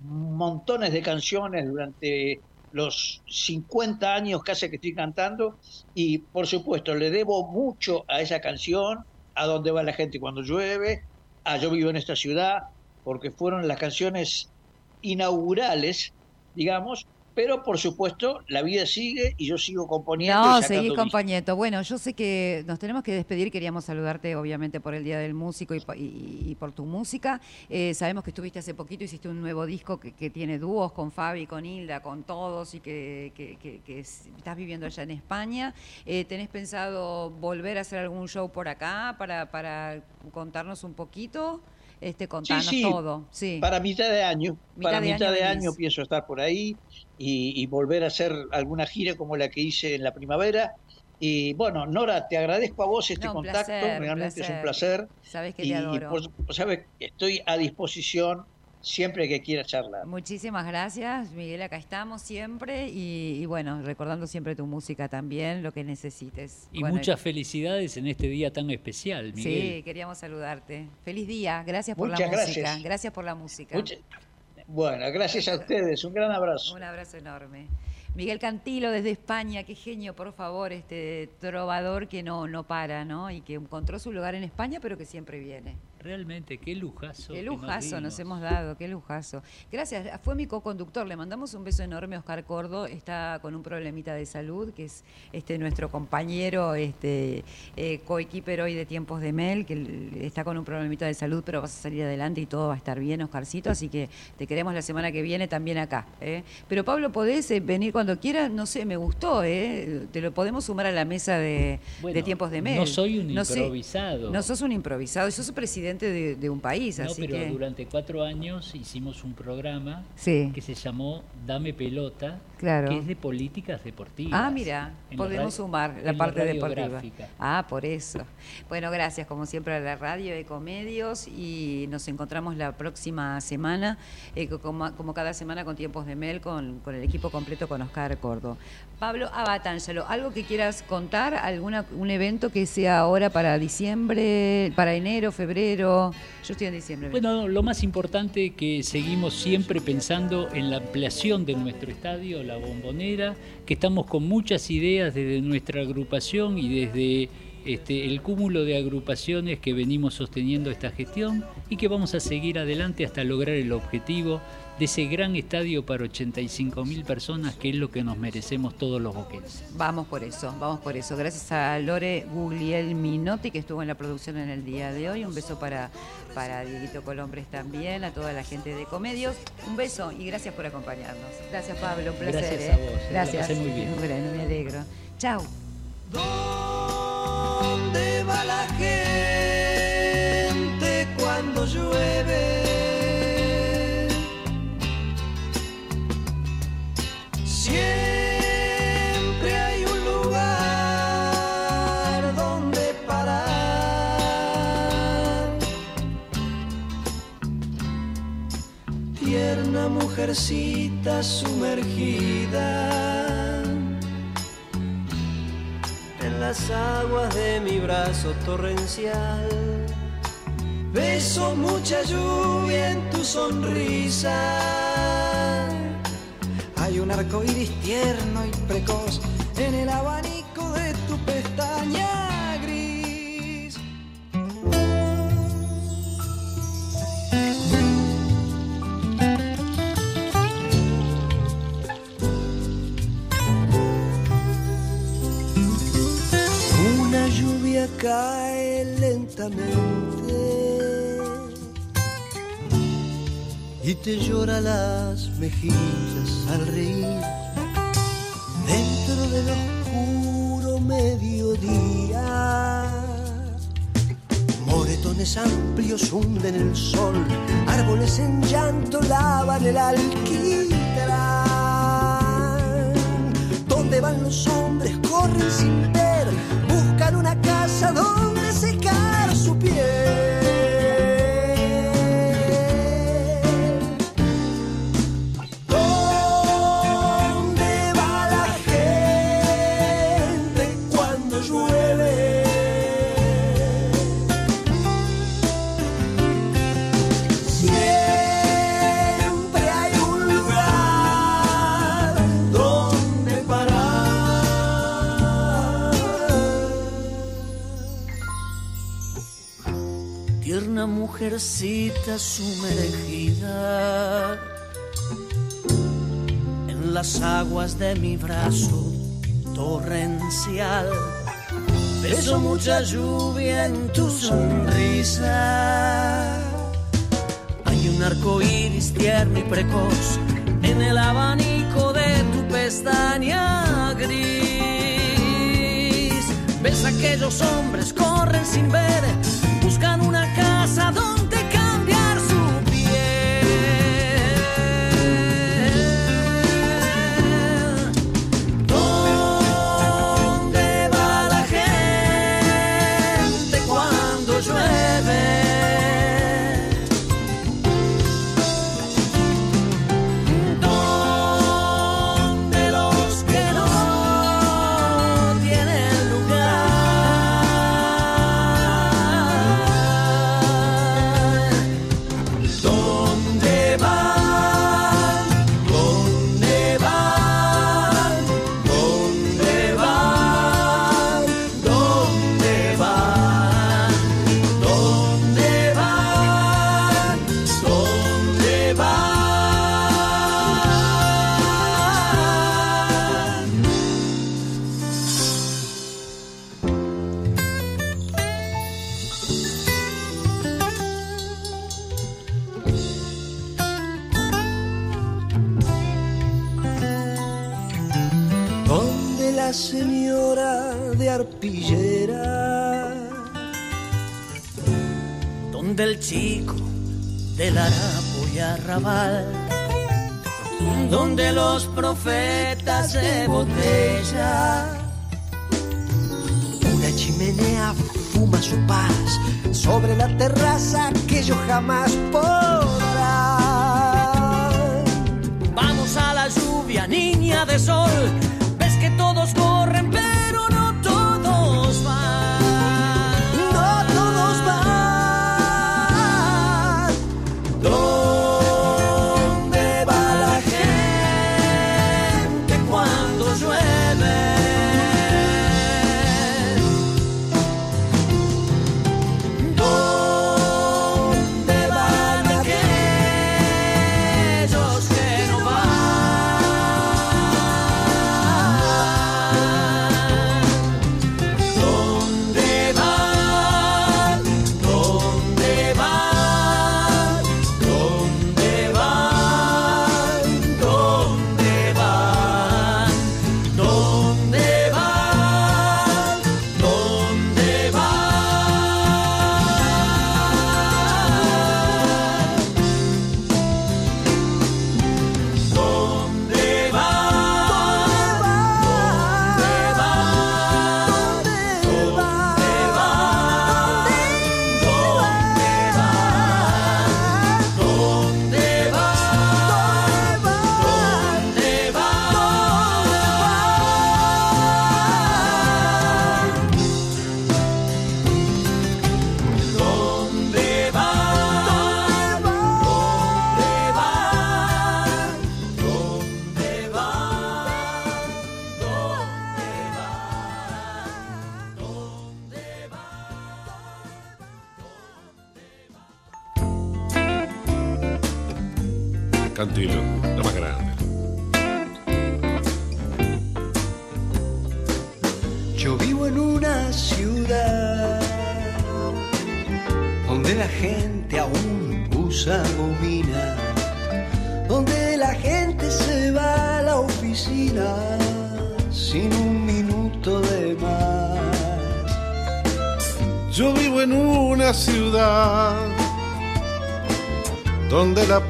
montones de canciones durante los 50 años casi que estoy cantando y por supuesto le debo mucho a esa canción, a dónde va la gente cuando llueve, a Yo vivo en esta ciudad, porque fueron las canciones inaugurales, digamos, pero por supuesto la vida sigue y yo sigo componiendo.
No, seguís compañeto. Bueno, yo sé que nos tenemos que despedir. Queríamos saludarte, obviamente, por el Día del Músico y, y- y por tu música. Eh, sabemos que estuviste hace poquito, hiciste un nuevo disco que, que tiene dúos con Fabi, con Hilda, con todos y que, que- que- que es- estás viviendo allá en España. Eh, ¿Tenés pensado volver a hacer algún show por acá para, para contarnos un poquito? Este, contarnos
sí.
todo. Sí.
Para mitad de año,
Mitad
para
de
mitad
año
de año pienso estar por ahí y, y volver a hacer alguna gira como la que hice en la primavera. Y bueno, Nora, te agradezco a vos este
No,
contacto,
placer,
realmente es un
placer. Sabes que
Y,
te
y
adoro.
por- sabes, estoy a disposición siempre que quieras charlar.
Muchísimas gracias, Miguel. Acá estamos siempre y, y bueno, recordando siempre tu música también, lo que necesites.
Y
Bueno,
muchas felicidades en este día tan especial, Miguel.
Sí, queríamos saludarte. Feliz día, gracias por
Muchas
la música.
gracias.
Gracias por la música.
Mucha- Bueno, gracias a ustedes, un gran abrazo.
Un abrazo enorme. Miguel Cantilo desde España, qué genio, por favor, este trovador que no, no para, ¿no? Y que encontró su lugar en España, pero que siempre viene.
Realmente, qué lujazo.
Qué
que nos
lujazo nos hemos dado, qué lujazo. Gracias, fue mi co-conductor, le mandamos un beso enorme a Oscar Cordo, está con un problemita de salud, que es este nuestro compañero, este eh, coequiper hoy de Tiempos de Mel, que está con un problemita de salud, pero vas a salir adelante y todo va a estar bien, Oscarcito, así que te queremos la semana que viene también acá. ¿eh? Pero Pablo, podés eh, venir cuando quieras, no sé, me gustó, ¿eh? te lo podemos sumar a la mesa de,
Bueno,
de Tiempos de Mel.
No soy un
No sé,
improvisado.
no sos un improvisado, sos presidente de, de un país,
No,
así
pero
que...
durante cuatro años hicimos un programa
Sí,
que se llamó Dame Pelota,
claro.
que es de políticas deportivas.
Ah, mira, podemos sumar la parte deportiva. Ah, por eso. Bueno, gracias como siempre a la radio Ecomedios y nos encontramos la próxima semana, eh, co- como, como cada semana con Tiempos de Mel, con, con el equipo completo con Oscar Cordo. Pablo Abatangelo, ¿algo que quieras contar? ¿Alguna, ¿Un evento que sea ahora para diciembre, para enero, febrero? Yo estoy en diciembre.
Bueno, lo más importante que seguimos siempre pensando en la ampliación de nuestro estadio, la bombonera, que estamos con muchas ideas desde nuestra agrupación y desde este, el cúmulo de agrupaciones que venimos sosteniendo esta gestión y que vamos a seguir adelante hasta lograr el objetivo de ese gran estadio para 85 mil personas que es lo que nos merecemos todos los boquetes.
Vamos por eso, vamos por eso. Gracias a Lore Gugliel Minotti que estuvo en la producción en el día de hoy. Un beso para, para Dieguito Colombres también, a toda la gente de Comedios. Un beso y gracias por acompañarnos. Gracias Pablo, un placer.
Gracias
¿eh?
a vos.
Gracias.
muy bien.
Bueno, me alegro. Chao.
¿Dónde va la gente cuando llueve? Siempre hay un lugar donde parar. Tierna mujercita sumergida en las aguas de mi brazo torrencial. Beso mucha lluvia en tu sonrisa. Un arco iris tierno y precoz en el abanico de tu pestaña gris. Una lluvia cae lentamente y te llora las mejillas al reír. Dentro del oscuro mediodía, moretones amplios hunden el sol, árboles en llanto lavan el alquitrán. ¿Dónde van los hombres? Corren sin ver, buscan una casa donde mujercita sumergida en las aguas de mi brazo torrencial. Beso mucha lluvia en tu sonrisa. Hay un arco iris tierno y precoz en el abanico de tu pestaña gris. Ves aquellos hombres corren sin ver, una casa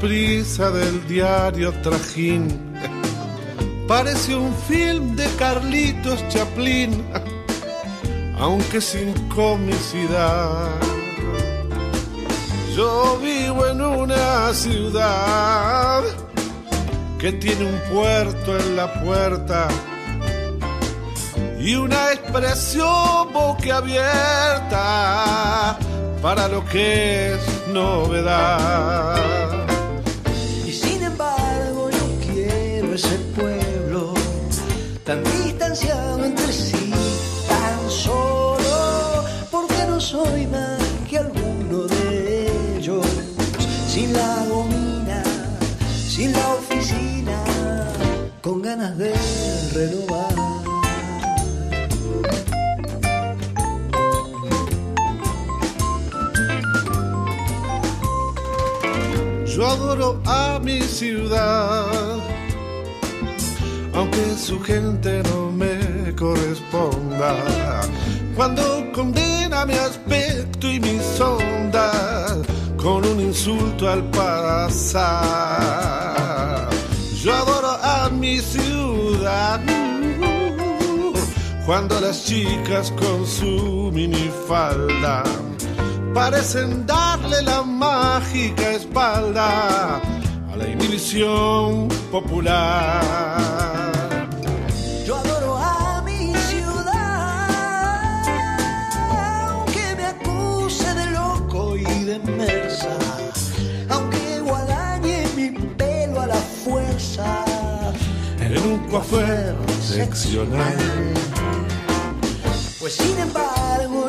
prisa del diario Trajín. Parece un film de Carlitos Chaplin, aunque sin comicidad. Yo vivo en una ciudad que tiene un puerto en la puerta y una expresión boquiabierta para lo que es novedad.
ganas de renovar.
Yo adoro a mi ciudad, aunque su gente no me corresponda. Cuando condena mi aspecto y mis ondas con un insulto al pasar mi ciudad. Cuando las chicas con su minifalda parecen darle la mágica espalda a la inhibición popular. coiffeur seccional.
Pues sin embargo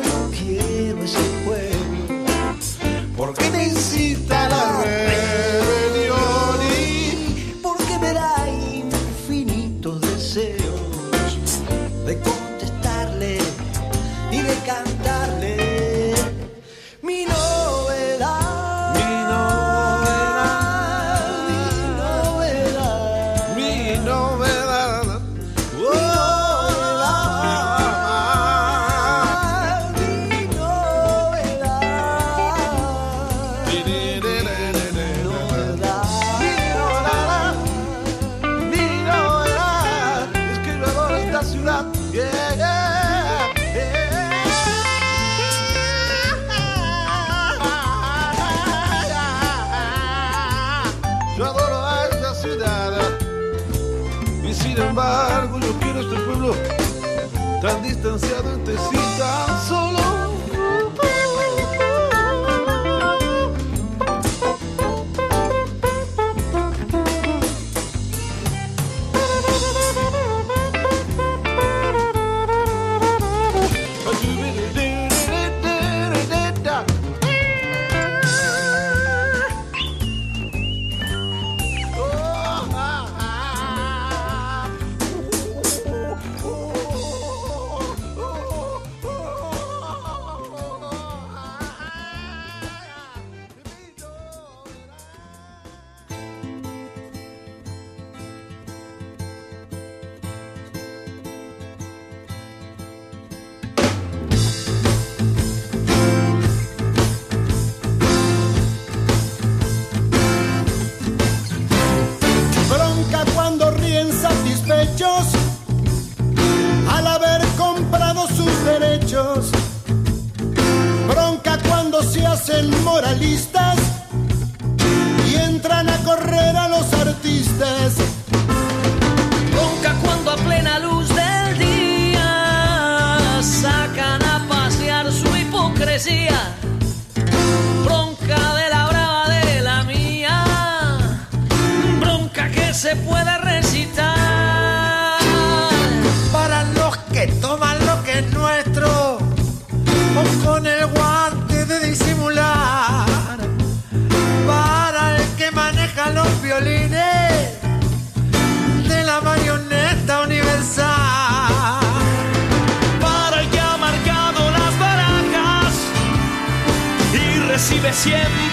hipocrisia 天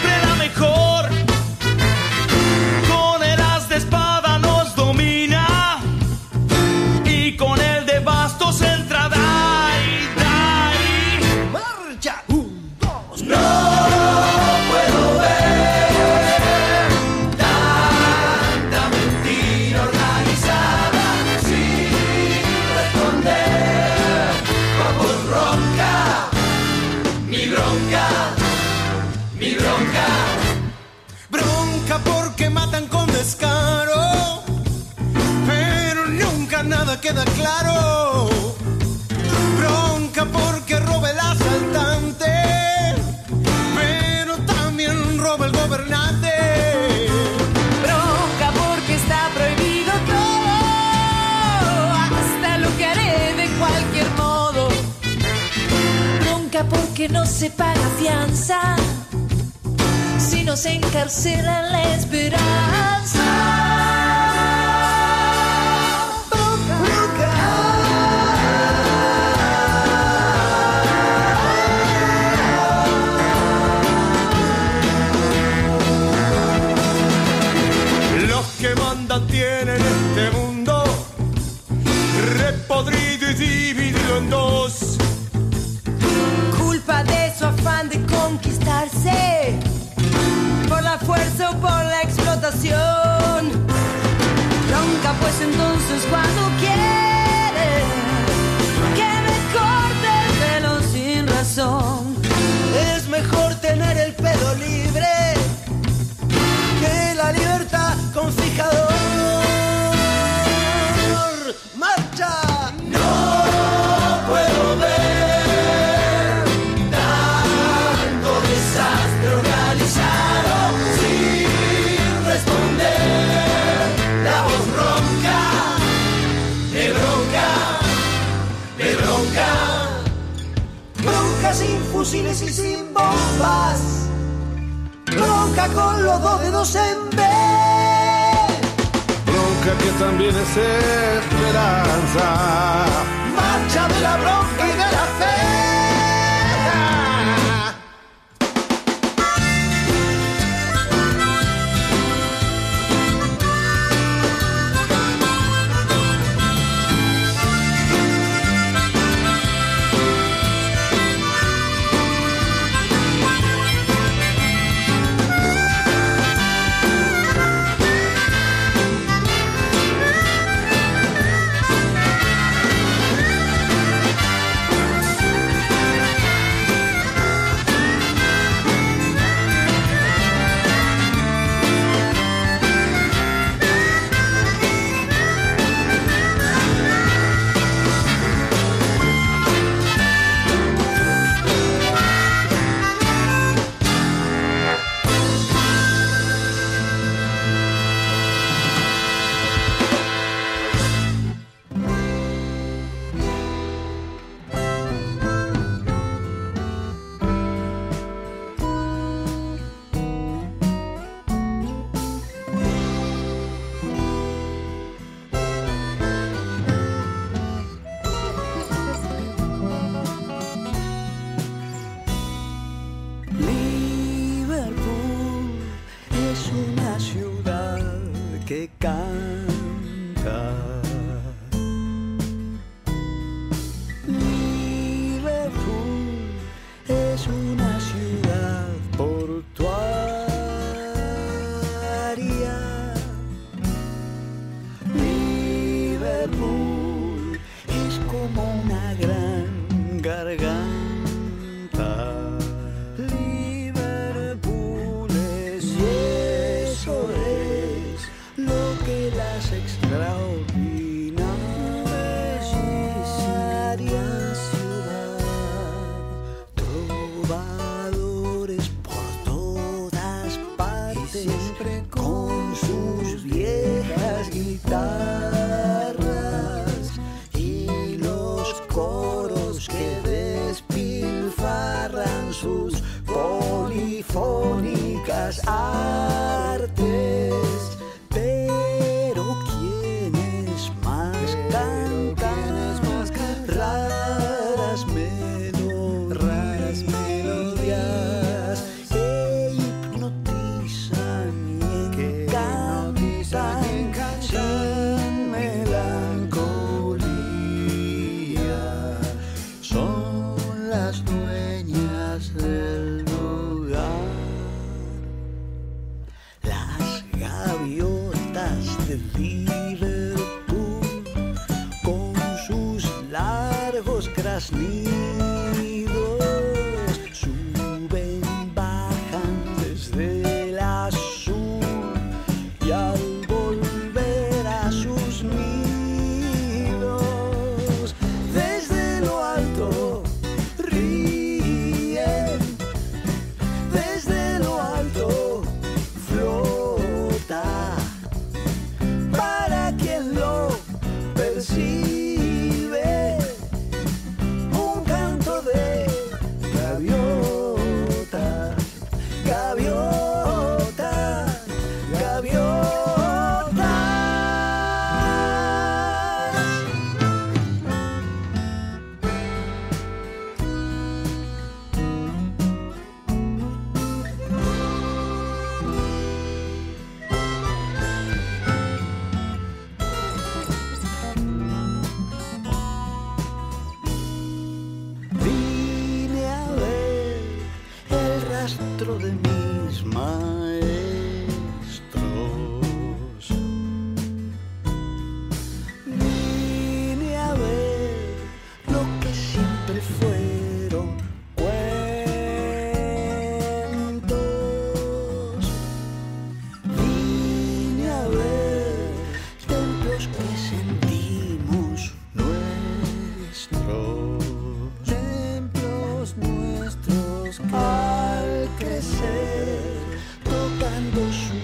se
paga fianza si no nos encarcelan la esperanza?
los tienen este mundo.
tentación. Ronca pues entonces cuando
quieras. fusiles y sin bombas, bronca con los dos dedos en B.
Bronca que también es esperanza,
marcha de la bronca y de la fe. Crecer, tocando sus